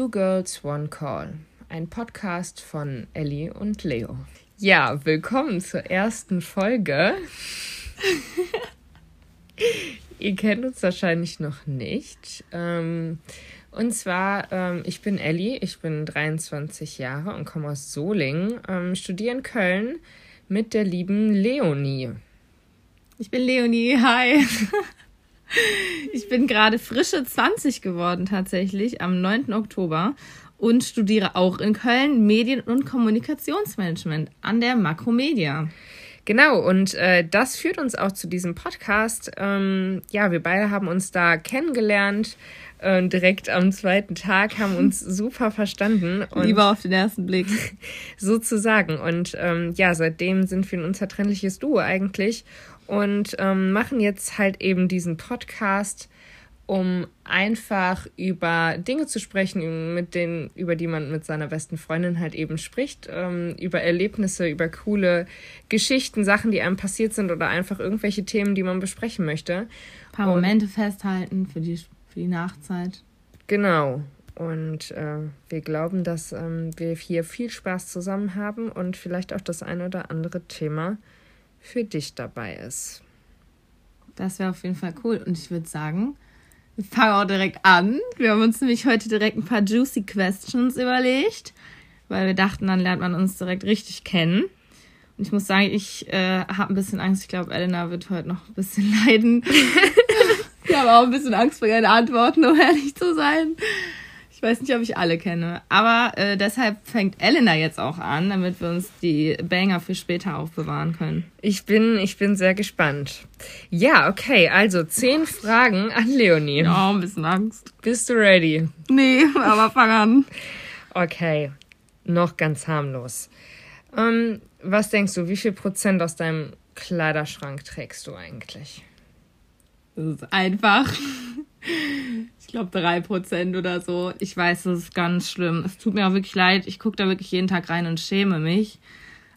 Two Girls, One Call, ein Podcast von Ellie und Leo. Ja, willkommen zur ersten Folge. Ihr kennt uns wahrscheinlich noch nicht. Ähm, und zwar, ähm, ich bin Ellie, ich bin 23 Jahre und komme aus Solingen, ähm, studiere in Köln mit der lieben Leonie. Ich bin Leonie, hi. Ich bin gerade frische 20 geworden tatsächlich am 9. Oktober und studiere auch in Köln Medien- und Kommunikationsmanagement an der Makromedia. Genau, und äh, das führt uns auch zu diesem Podcast. Ähm, ja, wir beide haben uns da kennengelernt. Äh, direkt am zweiten Tag haben uns super verstanden. Und Lieber auf den ersten Blick. sozusagen. Und ähm, ja, seitdem sind wir ein unzertrennliches Duo eigentlich und ähm, machen jetzt halt eben diesen Podcast, um einfach über Dinge zu sprechen, mit denen, über die man mit seiner besten Freundin halt eben spricht, ähm, über Erlebnisse, über coole Geschichten, Sachen, die einem passiert sind oder einfach irgendwelche Themen, die man besprechen möchte. Ein paar und, Momente festhalten für die, für die Nachzeit. Genau. Und äh, wir glauben, dass ähm, wir hier viel Spaß zusammen haben und vielleicht auch das ein oder andere Thema für dich dabei ist. Das wäre auf jeden Fall cool. Und ich würde sagen, wir fangen auch direkt an. Wir haben uns nämlich heute direkt ein paar juicy Questions überlegt, weil wir dachten, dann lernt man uns direkt richtig kennen. Und ich muss sagen, ich äh, habe ein bisschen Angst. Ich glaube, Elena wird heute noch ein bisschen leiden. ich habe auch ein bisschen Angst vor ihren Antworten, um ehrlich zu sein. Ich weiß nicht, ob ich alle kenne. Aber äh, deshalb fängt Elena jetzt auch an, damit wir uns die Banger für später aufbewahren können. Ich bin, ich bin sehr gespannt. Ja, okay, also zehn Fragen an Leonie. Ja, ein bisschen Angst. Bist du ready? Nee, aber fang an. Okay, noch ganz harmlos. Ähm, was denkst du, wie viel Prozent aus deinem Kleiderschrank trägst du eigentlich? Das ist einfach ich glaube, drei Prozent oder so. Ich weiß, das ist ganz schlimm. Es tut mir auch wirklich leid. Ich gucke da wirklich jeden Tag rein und schäme mich.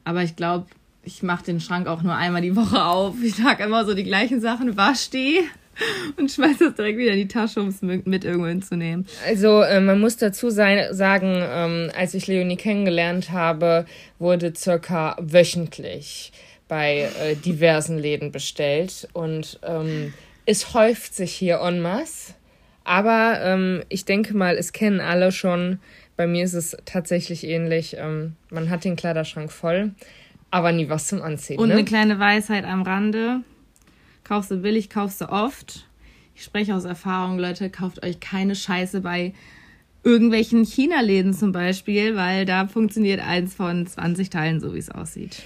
Aber ich glaube, ich mache den Schrank auch nur einmal die Woche auf. Ich trage immer so die gleichen Sachen, wasch die und schmeiß das direkt wieder in die Tasche, um es mit irgendwo hinzunehmen. Also äh, man muss dazu sein, sagen, ähm, als ich Leonie kennengelernt habe, wurde circa wöchentlich bei äh, diversen Läden bestellt und ähm, es häuft sich hier en masse. Aber ähm, ich denke mal, es kennen alle schon. Bei mir ist es tatsächlich ähnlich. Ähm, man hat den Kleiderschrank voll, aber nie was zum Anziehen. Und ne? eine kleine Weisheit am Rande. Kaufst du billig, kaufst du oft. Ich spreche aus Erfahrung, Leute, kauft euch keine Scheiße bei irgendwelchen China-Läden zum Beispiel, weil da funktioniert eins von 20 Teilen, so wie es aussieht.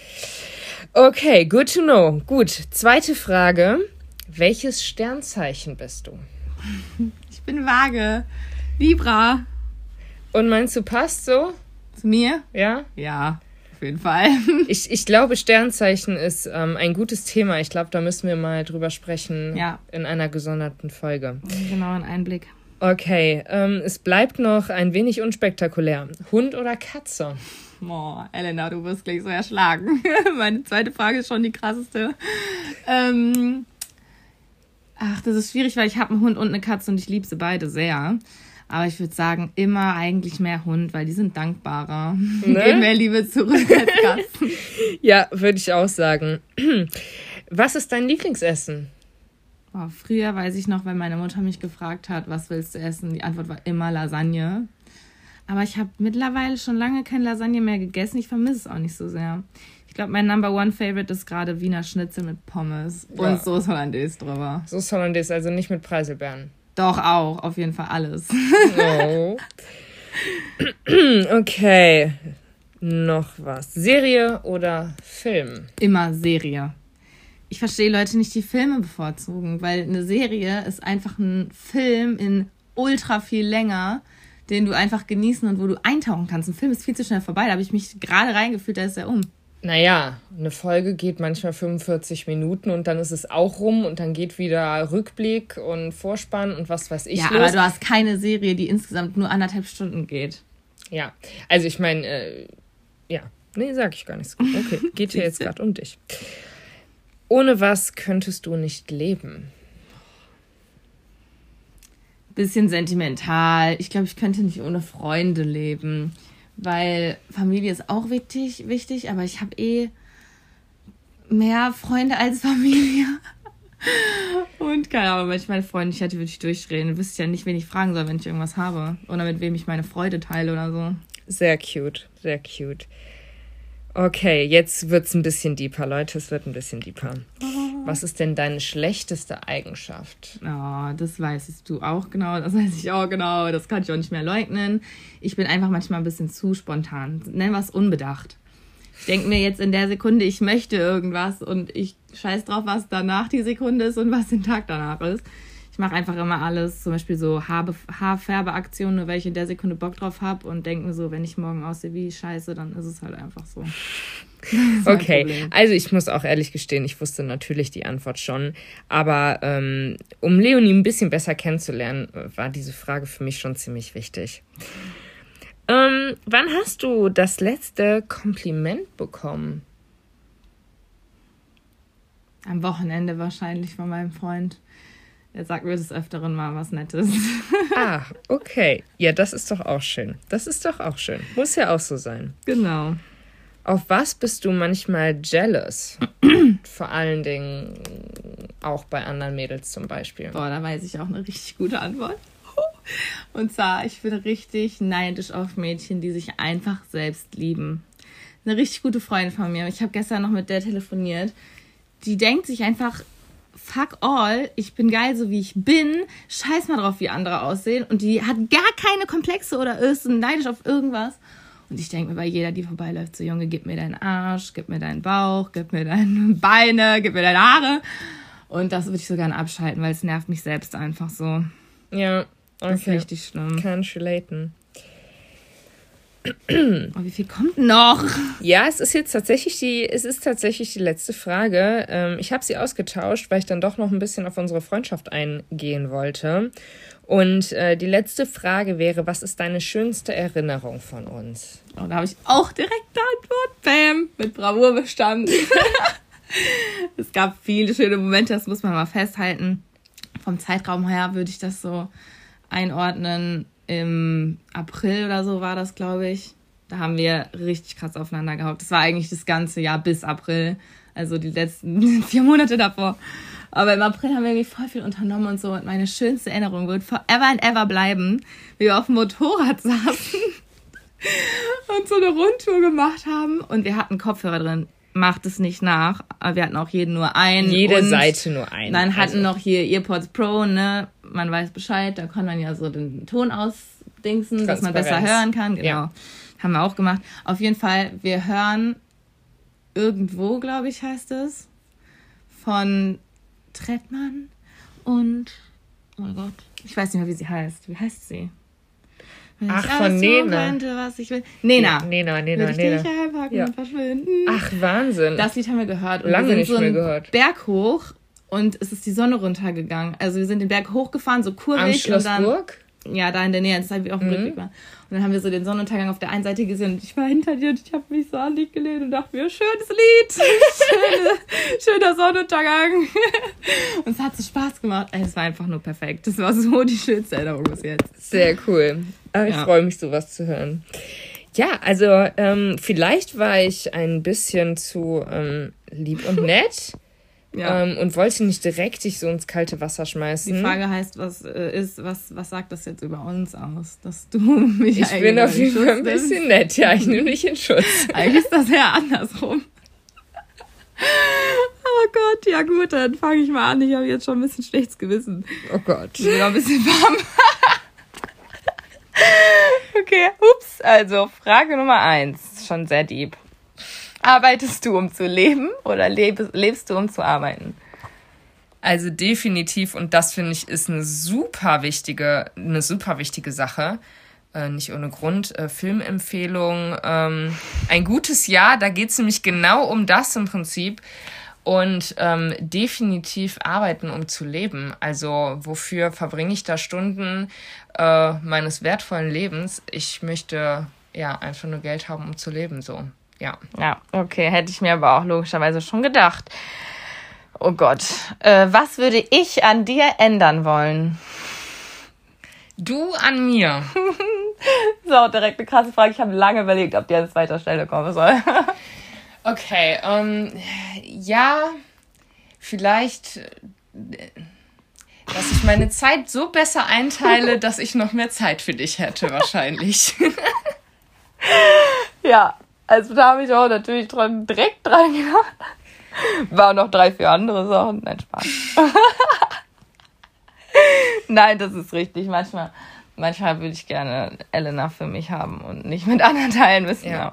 Okay, good to know. Gut, zweite Frage. Welches Sternzeichen bist du? Ich bin vage. Libra. Und meinst du, passt so? Zu mir? Ja? Ja, auf jeden Fall. Ich, ich glaube, Sternzeichen ist ähm, ein gutes Thema. Ich glaube, da müssen wir mal drüber sprechen. Ja. In einer gesonderten Folge. Genau, ein Einblick. Okay, ähm, es bleibt noch ein wenig unspektakulär. Hund oder Katze? Boah, Elena, du wirst gleich so erschlagen. Meine zweite Frage ist schon die krasseste. Ähm, Ach, das ist schwierig, weil ich habe einen Hund und eine Katze und ich liebe sie beide sehr. Aber ich würde sagen, immer eigentlich mehr Hund, weil die sind dankbarer. Ne? Geben mehr Liebe zurück als Katzen. ja, würde ich auch sagen. Was ist dein Lieblingsessen? Oh, früher weiß ich noch, wenn meine Mutter mich gefragt hat, was willst du essen? Die Antwort war immer Lasagne. Aber ich habe mittlerweile schon lange kein Lasagne mehr gegessen. Ich vermisse es auch nicht so sehr glaube, mein Number One Favorite ist gerade Wiener Schnitzel mit Pommes ja. und Sauce Hollandaise drüber. Sauce Hollandaise, also nicht mit Preiselbeeren. Doch, auch. Auf jeden Fall alles. Oh. okay. Noch was. Serie oder Film? Immer Serie. Ich verstehe Leute nicht, die Filme bevorzugen, weil eine Serie ist einfach ein Film in ultra viel länger, den du einfach genießen und wo du eintauchen kannst. Ein Film ist viel zu schnell vorbei. Da habe ich mich gerade reingefühlt, da ist er um. Naja, eine Folge geht manchmal 45 Minuten und dann ist es auch rum und dann geht wieder Rückblick und Vorspann und was weiß ich. Ja, los. aber du hast keine Serie, die insgesamt nur anderthalb Stunden geht. Ja, also ich meine, äh, ja, nee, sag ich gar nichts. Okay, geht hier jetzt gerade um dich. Ohne was könntest du nicht leben? Bisschen sentimental. Ich glaube, ich könnte nicht ohne Freunde leben, weil Familie ist auch wichtig, wichtig, aber ich habe eh mehr Freunde als Familie. Und keine Ahnung, wenn ich meine Freunde nicht hätte, würde ich durchdrehen. Wüsste ja nicht, wen ich fragen soll, wenn ich irgendwas habe. Oder mit wem ich meine Freude teile oder so. Sehr cute, sehr cute. Okay, jetzt wird es ein bisschen deeper, Leute. Es wird ein bisschen deeper. Was ist denn deine schlechteste Eigenschaft? Oh, das weißt du auch genau, das weiß ich auch genau, das kann ich auch nicht mehr leugnen. Ich bin einfach manchmal ein bisschen zu spontan. Nennen wir es unbedacht. Ich denke mir jetzt in der Sekunde, ich möchte irgendwas und ich scheiß drauf, was danach die Sekunde ist und was den Tag danach ist. Ich mache einfach immer alles, zum Beispiel so Haar Haarfärbeaktionen, nur weil ich in der Sekunde Bock drauf habe und denke mir so, wenn ich morgen aussehe wie scheiße, dann ist es halt einfach so. Okay, also ich muss auch ehrlich gestehen, ich wusste natürlich die Antwort schon, aber ähm, um Leonie ein bisschen besser kennenzulernen, war diese Frage für mich schon ziemlich wichtig. Ähm, wann hast du das letzte Kompliment bekommen? Am Wochenende wahrscheinlich von meinem Freund. Er sagt mir des Öfteren mal was Nettes. ah, okay. Ja, das ist doch auch schön. Das ist doch auch schön. Muss ja auch so sein. Genau. Auf was bist du manchmal jealous? Vor allen Dingen auch bei anderen Mädels zum Beispiel. Boah, da weiß ich auch eine richtig gute Antwort. Und zwar, ich bin richtig neidisch auf Mädchen, die sich einfach selbst lieben. Eine richtig gute Freundin von mir. Ich habe gestern noch mit der telefoniert. Die denkt sich einfach, fuck all, ich bin geil, so wie ich bin. Scheiß mal drauf, wie andere aussehen. Und die hat gar keine Komplexe oder ist neidisch auf irgendwas. Und ich denke mir bei jeder, die vorbeiläuft, so Junge, gib mir deinen Arsch, gib mir deinen Bauch, gib mir deine Beine, gib mir deine Haare. Und das würde ich so gerne abschalten, weil es nervt mich selbst einfach so. Ja, okay. Das ist richtig schlimm. Kann relaten. Oh, wie viel kommt noch? Ja, es ist jetzt tatsächlich die, es ist tatsächlich die letzte Frage. Ähm, ich habe sie ausgetauscht, weil ich dann doch noch ein bisschen auf unsere Freundschaft eingehen wollte. Und äh, die letzte Frage wäre, was ist deine schönste Erinnerung von uns? Oh, da habe ich auch direkt eine Antwort. Bam, mit Bravour bestanden. es gab viele schöne Momente, das muss man mal festhalten. Vom Zeitraum her würde ich das so einordnen. Im April oder so war das, glaube ich. Da haben wir richtig krass aufeinander gehockt. Das war eigentlich das ganze Jahr bis April. Also die letzten vier Monate davor. Aber im April haben wir irgendwie voll viel unternommen und so. Und meine schönste Erinnerung wird forever and ever bleiben, wie wir auf dem Motorrad saßen und so eine Rundtour gemacht haben. Und wir hatten Kopfhörer drin. Macht es nicht nach. Aber wir hatten auch jeden nur einen. Jede Seite nur einen. Dann hatten also. noch hier Earpods Pro, ne? Man weiß Bescheid. Da kann man ja so den Ton ausdingsen, dass man besser hören kann. Genau. Ja. Haben wir auch gemacht. Auf jeden Fall, wir hören irgendwo, glaube ich, heißt es, von Trettmann und, oh mein Gott, ich weiß nicht mehr, wie sie heißt. Wie heißt sie? Wenn Ach, ich von Nena. Könnte, was ich will. Nena. Nena, Nena, Nena. Ich einpacken ja. und verschwinden. Ach, Wahnsinn. Das Lied haben wir gehört. Und Lange wir sind nicht so mehr gehört. Berg hoch und es ist die Sonne runtergegangen. Also wir sind den Berg hochgefahren, so kurvig. Am Schlossburg? Ja, da in der Nähe, das halt wie auf dem mhm. Rückweg war. Und dann haben wir so den Sonnenuntergang auf der einen Seite gesehen und ich war hinter dir und ich habe mich so an dich gelehnt und dachte mir, schönes Lied, Schöne, schöner Sonnenuntergang. und es hat so Spaß gemacht. Es war einfach nur perfekt. Das war so die schönste Erinnerung bis jetzt. Sehr cool. Aber ich ja. freue mich, sowas zu hören. Ja, also ähm, vielleicht war ich ein bisschen zu ähm, lieb und nett. Ja. Ähm, und wollte nicht direkt dich so ins kalte Wasser schmeißen. Die Frage heißt, was äh, ist, was, was sagt das jetzt über uns aus, dass du mich Ich bin auf jeden Fall ein bisschen nett, ja, ich nehme dich in Schutz. eigentlich ist das ja andersrum. Oh Gott, ja gut, dann fange ich mal an. Ich habe jetzt schon ein bisschen schlechtes Gewissen. Oh Gott. Ich bin noch ein bisschen warm. okay, ups. Also, Frage Nummer eins. Schon sehr deep. Arbeitest du, um zu leben oder lebst, lebst du, um zu arbeiten? Also definitiv, und das finde ich ist eine super wichtige, eine super wichtige Sache. Äh, nicht ohne Grund. Äh, Filmempfehlung. Ähm, ein gutes Jahr, da geht es nämlich genau um das im Prinzip. Und ähm, definitiv arbeiten, um zu leben. Also wofür verbringe ich da Stunden äh, meines wertvollen Lebens? Ich möchte ja einfach nur Geld haben, um zu leben. So. Ja. Ja, okay, hätte ich mir aber auch logischerweise schon gedacht. Oh Gott, äh, was würde ich an dir ändern wollen? Du an mir. so, direkt eine krasse Frage. Ich habe lange überlegt, ob die an zweiter Stelle kommen soll. okay, ähm, ja, vielleicht, dass ich meine Zeit so besser einteile, dass ich noch mehr Zeit für dich hätte, wahrscheinlich. ja, also da habe ich auch natürlich dran, direkt dran gedacht. War noch drei, vier andere Sachen. Nein, Spaß. Nein, das ist richtig. Manchmal, manchmal würde ich gerne Elena für mich haben und nicht mit anderen teilen müssen. Ja.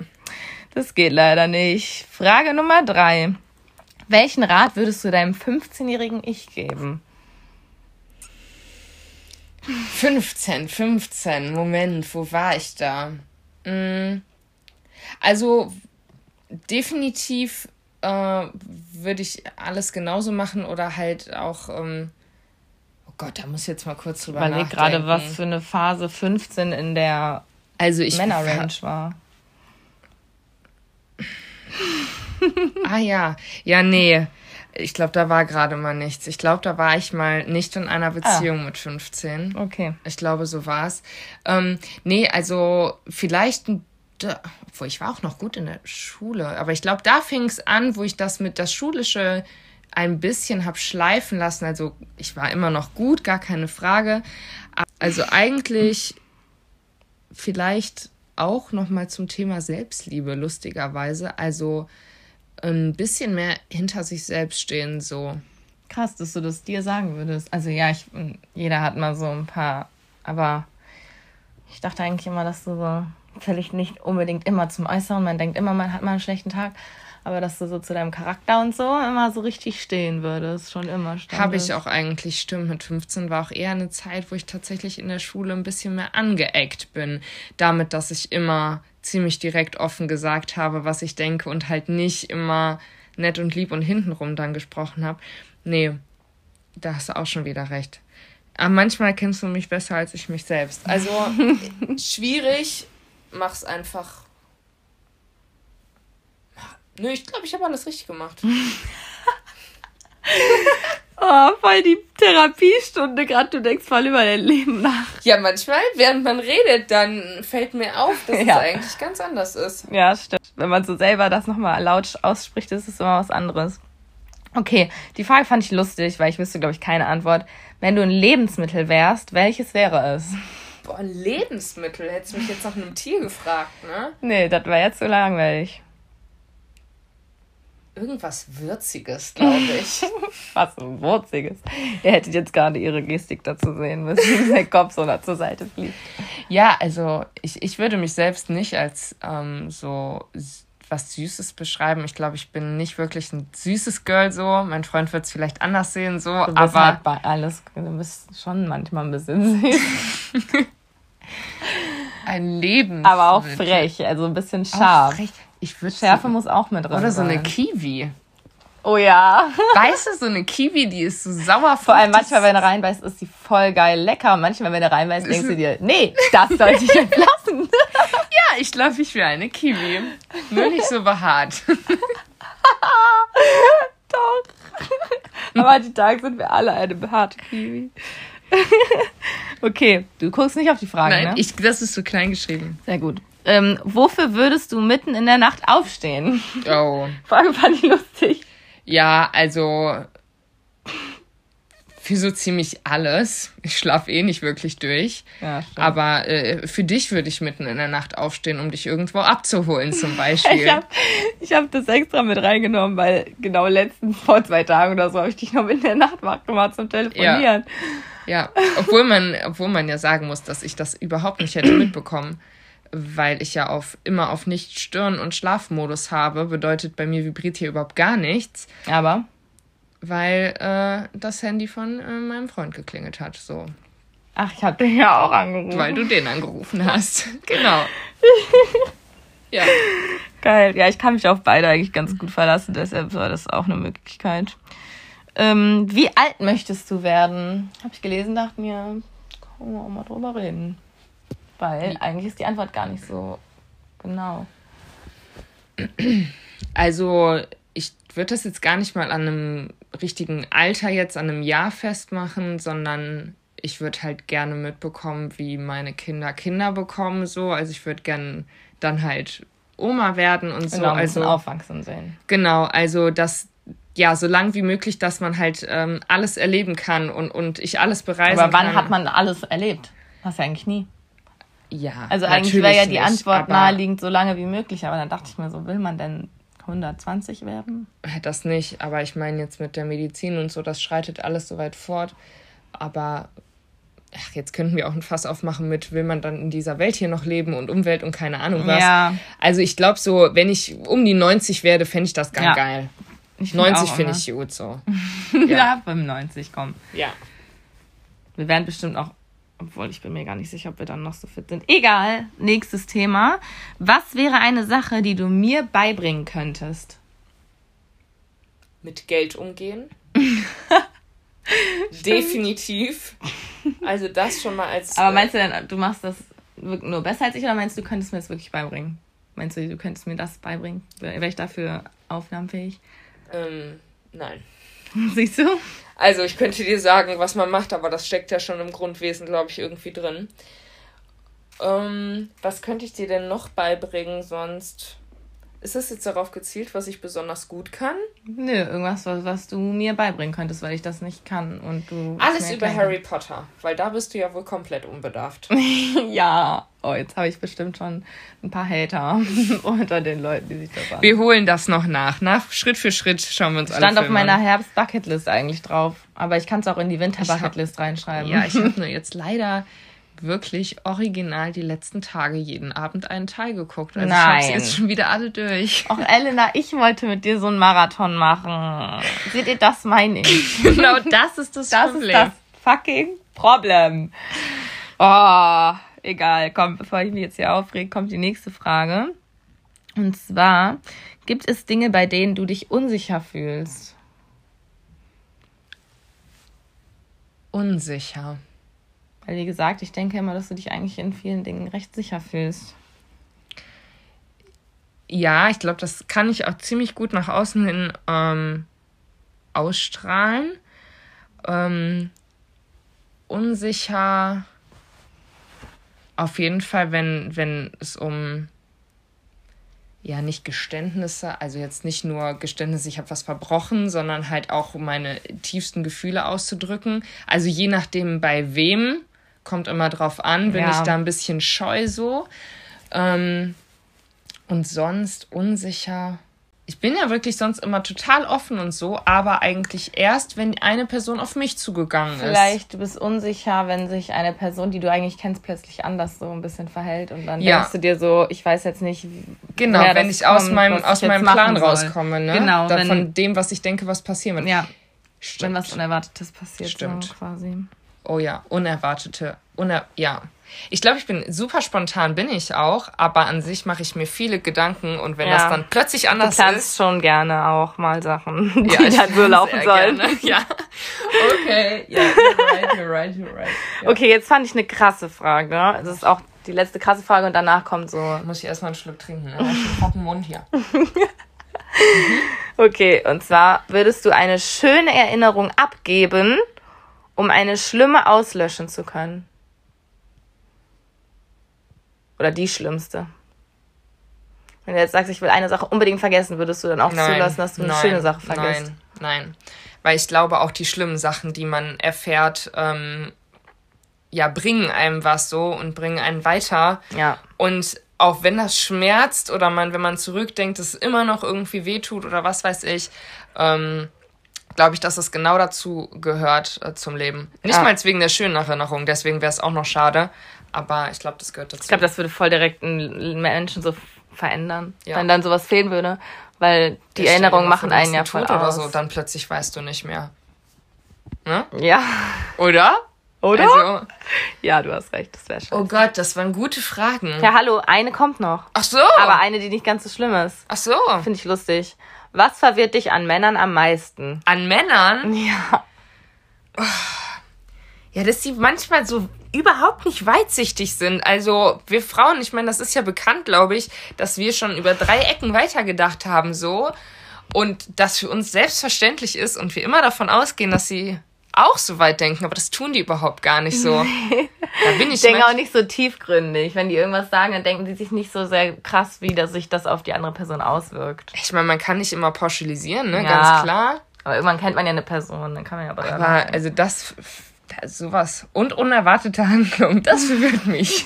Das geht leider nicht. Frage Nummer drei. Welchen Rat würdest du deinem 15-jährigen Ich geben? 15, 15, Moment, wo war ich da? Mm, also definitiv äh, würde ich alles genauso machen oder halt auch ähm, Gott, da muss ich jetzt mal kurz drüber Überleg nachdenken. gerade, was für eine Phase 15 in der also ich Männerrange war. ah ja, ja, nee. Ich glaube, da war gerade mal nichts. Ich glaube, da war ich mal nicht in einer Beziehung ah. mit 15. Okay. Ich glaube, so war es. Ähm, nee, also vielleicht ein obwohl ich war auch noch gut in der Schule, aber ich glaube, da fing es an, wo ich das mit das schulische ein bisschen habe schleifen lassen. Also ich war immer noch gut, gar keine Frage. Also eigentlich vielleicht auch noch mal zum Thema Selbstliebe lustigerweise. Also ein bisschen mehr hinter sich selbst stehen so. Krass, dass du das dir sagen würdest. Also ja, ich, jeder hat mal so ein paar, aber ich dachte eigentlich immer, dass du so völlig nicht unbedingt immer zum Äußeren. Man denkt immer, man hat mal einen schlechten Tag aber dass du so zu deinem Charakter und so immer so richtig stehen würdest, schon immer Habe ich auch eigentlich, stimmt. Mit 15 war auch eher eine Zeit, wo ich tatsächlich in der Schule ein bisschen mehr angeeckt bin. Damit, dass ich immer ziemlich direkt offen gesagt habe, was ich denke und halt nicht immer nett und lieb und hintenrum dann gesprochen habe. Nee, da hast du auch schon wieder recht. Aber manchmal kennst du mich besser als ich mich selbst. Also schwierig, mach's einfach Nö, ich glaube, ich habe alles richtig gemacht. oh, voll die Therapiestunde gerade. Du denkst voll über dein Leben nach. Ja, manchmal, während man redet, dann fällt mir auf, dass ja. es eigentlich ganz anders ist. Ja, stimmt. Wenn man so selber das nochmal laut ausspricht, ist es immer was anderes. Okay, die Frage fand ich lustig, weil ich wüsste, glaube ich, keine Antwort. Wenn du ein Lebensmittel wärst, welches wäre es? Boah, ein Lebensmittel? Hättest du mich jetzt nach einem Tier gefragt, ne? Nee, das war jetzt so langweilig irgendwas Würziges, glaube ich. Was Würziges. Ihr hättet jetzt gerade ihre Gestik dazu sehen müssen, wie der Kopf so zur Seite fliegt. Ja, also ich, ich würde mich selbst nicht als ähm, so was Süßes beschreiben. Ich glaube, ich bin nicht wirklich ein süßes Girl so. Mein Freund wird es vielleicht anders sehen so. Du bist aber halt bei alles, du bist schon manchmal ein bisschen süß. ein Leben. Aber auch frech, also ein bisschen scharf. Ich würde Schärfe muss auch mit drin Oder so eine Kiwi. Oh ja. Weißt du, so eine Kiwi, die ist so sauer. Vor allem manchmal, wenn du reinbeißt, ist sie voll geil lecker. manchmal, wenn du reinbeißt, denkst du dir, nee, das sollte ich jetzt lassen. ja, ich glaube, ich wäre eine Kiwi. Nur nicht so behaart. Doch. Aber die Tage sind wir alle eine behaarte Kiwi. okay, du guckst nicht auf die Frage, Nein, ne? Ich, das ist so klein geschrieben. Sehr gut. Ähm, wofür würdest du mitten in der Nacht aufstehen? Oh. Frage fand ich lustig. Ja, also für so ziemlich alles. Ich schlafe eh nicht wirklich durch. Ja. Aber äh, für dich würde ich mitten in der Nacht aufstehen, um dich irgendwo abzuholen, zum Beispiel. ich habe ich hab das extra mit reingenommen, weil genau letzten, vor zwei Tagen oder so, habe ich dich noch in der Nacht wach gemacht zum Telefonieren. Ja. ja, obwohl man, obwohl man ja sagen muss, dass ich das überhaupt nicht hätte mitbekommen weil ich ja auf immer auf nicht Stirn- und Schlafmodus habe, bedeutet bei mir vibriert hier überhaupt gar nichts. Aber? Weil äh, das Handy von äh, meinem Freund geklingelt hat. So. Ach, ich habe den ja auch angerufen. Weil du den angerufen hast. genau. ja. Geil. Ja, ich kann mich auf beide eigentlich ganz gut verlassen, deshalb war das auch eine Möglichkeit. Ähm, wie alt möchtest du werden? Habe ich gelesen, dachte mir, können wir auch mal drüber reden. Weil eigentlich ist die Antwort gar nicht so genau. Also, ich würde das jetzt gar nicht mal an einem richtigen Alter jetzt, an einem Jahr festmachen, sondern ich würde halt gerne mitbekommen, wie meine Kinder Kinder bekommen, so. Also ich würde gerne dann halt Oma werden und so. Genau, also aufwachsen sehen. Genau, also das, ja, so lang wie möglich, dass man halt ähm, alles erleben kann und, und ich alles bereisen Aber wann kann. hat man alles erlebt? Hast du eigentlich nie. Ja, Also eigentlich wäre ja die nicht, Antwort naheliegend so lange wie möglich, aber dann dachte ich mir so, will man denn 120 werden? Das nicht, aber ich meine jetzt mit der Medizin und so, das schreitet alles so weit fort. Aber ach, jetzt könnten wir auch ein Fass aufmachen mit, will man dann in dieser Welt hier noch leben und Umwelt und keine Ahnung was. Ja. Also ich glaube so, wenn ich um die 90 werde, fände ich das ganz Ja. geil. Find 90 auch finde immer. ich gut so. Ja. 95, komm. Ja. Wir werden bestimmt auch, obwohl ich bin mir gar nicht sicher, ob wir dann noch so fit sind. Egal, nächstes Thema. Was wäre eine Sache, die du mir beibringen könntest? Mit Geld umgehen. Definitiv. Also das schon mal als. Aber meinst du denn, du machst das nur besser als ich oder meinst du, du könntest mir das wirklich beibringen? Meinst du, du könntest mir das beibringen? Wäre ich dafür aufnahmefähig? ähm, nein. Siehst du? Also ich könnte dir sagen, was man macht, aber das steckt ja schon im Grundwesen, glaube ich, irgendwie drin. Ähm, was könnte ich dir denn noch beibringen sonst? Ist das jetzt darauf gezielt, was ich besonders gut kann? Nö, irgendwas, was, was du mir beibringen könntest, weil ich das nicht kann und du. es Alles über Harry Potter, weil da bist du ja wohl komplett unbedarft. Ja. Oh, jetzt habe ich bestimmt schon ein paar Hater unter den Leuten, die sich das an. Wir holen das noch nach. Nach Schritt für Schritt schauen wir uns Stand alle auf Filme meiner. Herbst-Bucketlist eigentlich drauf. Aber ich kann es auch in die Winter-Bucketlist reinschreiben. Ja, ich habe nur jetzt leider wirklich original die letzten Tage jeden Abend einen Teil geguckt. Also ich Nein. habe jetzt schon wieder alle durch. Och, Elena, ich wollte mit dir so einen Marathon machen. Seht ihr, das meine ich. genau, das ist das, Das Problem. ist das fucking Problem. Oh, egal. Komm, bevor ich mich jetzt hier aufrege, kommt die nächste Frage. Und zwar, gibt es Dinge, bei denen du dich unsicher fühlst? Unsicher. Weil, wie gesagt, ich denke immer, dass du dich eigentlich in vielen Dingen recht sicher fühlst. Ja, ich glaube, das kann ich auch ziemlich gut nach außen hin ähm, ausstrahlen. Ähm, unsicher auf jeden Fall, wenn, wenn es um ja nicht Geständnisse, also jetzt nicht nur Geständnisse, ich habe was verbrochen, sondern halt auch um meine tiefsten Gefühle auszudrücken. Also je nachdem bei wem, kommt immer drauf an, bin Ja. ich da ein bisschen scheu so. Ähm, und sonst unsicher. Ich bin ja wirklich sonst immer total offen und so, aber eigentlich erst, wenn eine Person auf mich zugegangen ist. Vielleicht du bist unsicher, wenn sich eine Person, die du eigentlich kennst, plötzlich anders so ein bisschen verhält und dann Ja. denkst du dir so, ich weiß jetzt nicht, Genau, wenn ich aus kommt, meinem, was ich aus meinem Plan soll. rauskomme, ne? Genau, da, wenn- von dem, was ich denke, was passieren wird. Ja, Stimmt. wenn was Unerwartetes passiert, Stimmt. so quasi. Oh ja, unerwartete, uner ja. Ich glaube, ich bin super spontan, bin ich auch, aber an sich mache ich mir viele Gedanken und wenn Ja. das dann plötzlich Du anders planst ist, schon gerne auch mal Sachen, die ja, ich dann so laufen sollen. gerne. Ja. Okay, ja, you're right, you're right, you're right. Ja. Okay, jetzt fand ich eine krasse Frage. Das ist auch die letzte krasse Frage und danach kommt so. Muss ich erstmal einen Schluck trinken, ne? Ich hab einen Mund hier. Okay, und zwar würdest du eine schöne Erinnerung abgeben, um eine schlimme auslöschen zu können? Oder die schlimmste? Wenn du jetzt sagst, ich will eine Sache unbedingt vergessen, würdest du dann auch zulassen, dass du eine schöne Sache vergisst? Nein, nein. Weil ich glaube, auch die schlimmen Sachen, die man erfährt, ähm, ja, bringen einem was so und bringen einen weiter. Ja. Und auch wenn das schmerzt oder man, wenn man zurückdenkt, es immer noch irgendwie wehtut oder was weiß ich, ähm, glaube ich, dass es genau dazu gehört äh, zum Leben. Nicht Ja. mal wegen der schönen Erinnerung, deswegen wäre es auch noch schade. Aber ich glaube, das gehört dazu. Ich glaube, das würde voll direkt einen Menschen so verändern, Ja. wenn dann sowas fehlen würde. Weil die Erinnerungen machen einen ja voll Tod aus. oder so, dann plötzlich weißt du nicht mehr. Ne? Ja. Oder? Oder? Also, Ja, du hast recht, das wäre schön. oh Gott, das waren gute Fragen. Ja, hallo, eine kommt noch. Ach so. Aber eine, die nicht ganz so schlimm ist. Ach so. Finde ich lustig. Was verwirrt dich an Männern am meisten? An Männern? Ja. Ja, dass sie manchmal so überhaupt nicht weitsichtig sind. Also wir Frauen, ich meine, das ist ja bekannt, glaube ich, dass wir schon über drei Ecken weitergedacht haben so und das für uns selbstverständlich ist und wir immer davon ausgehen, dass sie auch so weit denken, aber das tun die überhaupt gar nicht so. Da bin ich Ich denke auch nicht so tiefgründig. Wenn die irgendwas sagen, dann denken die sich nicht so sehr krass, wie dass sich das auf die andere Person auswirkt. Ich meine, man kann nicht immer pauschalisieren, ne? Ja. Ganz klar. Aber irgendwann kennt man ja eine Person, dann kann man ja aber. Aber also das, das sowas und unerwartete Handlung, das verwirrt mich.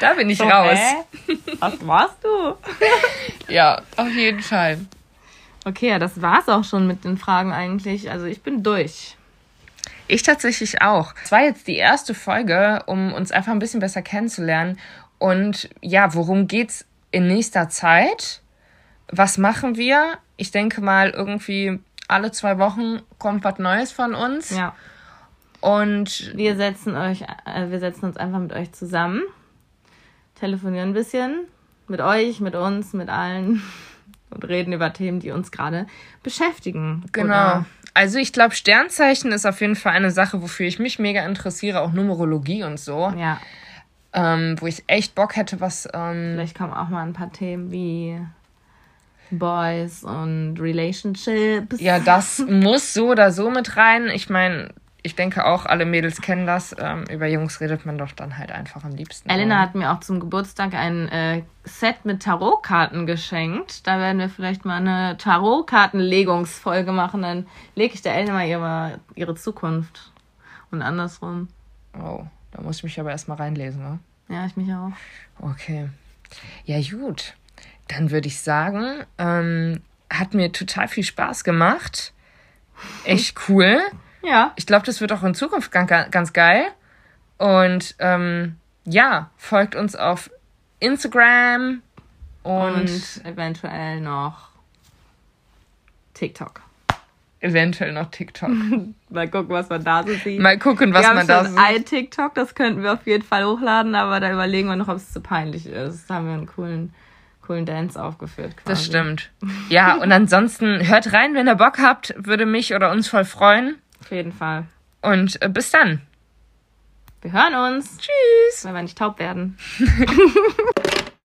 da bin ich So, raus. hä? Was warst du? Ja, auf jeden Fall. Okay, ja, das war's auch schon mit den Fragen eigentlich. Also ich bin durch. Ich tatsächlich auch. Es war jetzt die erste Folge, um uns einfach ein bisschen besser kennenzulernen. Und ja, worum geht's in nächster Zeit? Was machen wir? Ich denke mal, irgendwie alle zwei Wochen kommt was Neues von uns. Ja. Und Wir setzen euch, äh, wir setzen uns einfach mit euch zusammen, telefonieren ein bisschen mit euch, mit uns, mit allen und reden über Themen, die uns gerade beschäftigen. genau. Oder- Also ich glaube, Sternzeichen ist auf jeden Fall eine Sache, wofür ich mich mega interessiere, auch Numerologie und so. Ja, Ähm, wo ich echt Bock hätte, was. Ähm, vielleicht kommen auch mal ein paar Themen wie Boys und Relationships. Ja, das muss so oder so mit rein. Ich meine, ich denke auch, alle Mädels kennen das. Ähm, über Jungs redet man doch dann halt einfach am liebsten. Elena hat mir auch zum Geburtstag ein äh, Set mit Tarotkarten geschenkt. Da werden wir vielleicht mal eine Tarotkartenlegungsfolge machen. Dann lege ich der Elena mal ihre, ihre Zukunft. Und andersrum. Oh, da muss ich mich aber erstmal reinlesen, ne? Ja, ich mich auch. Okay. Ja, gut. Dann würde ich sagen, ähm, hat mir total viel Spaß gemacht. Echt cool. Ja. Ich glaube, das wird auch in Zukunft ganz, ganz geil. Und ähm, ja, folgt uns auf Instagram und, Und eventuell noch TikTok. eventuell noch TikTok. Mal gucken, was man da so sieht. Mal gucken, was wir haben man da schon sieht. ein TikTok, das könnten wir auf jeden Fall hochladen, aber da überlegen wir noch, ob es zu peinlich ist. Da haben wir einen coolen, coolen Dance aufgeführt. Quasi. Das stimmt. Ja, und ansonsten hört rein, wenn ihr Bock habt. Würde mich oder uns voll freuen. Auf jeden Fall. Und äh, bis dann. Wir hören uns, Tschüss. wenn wir nicht taub werden.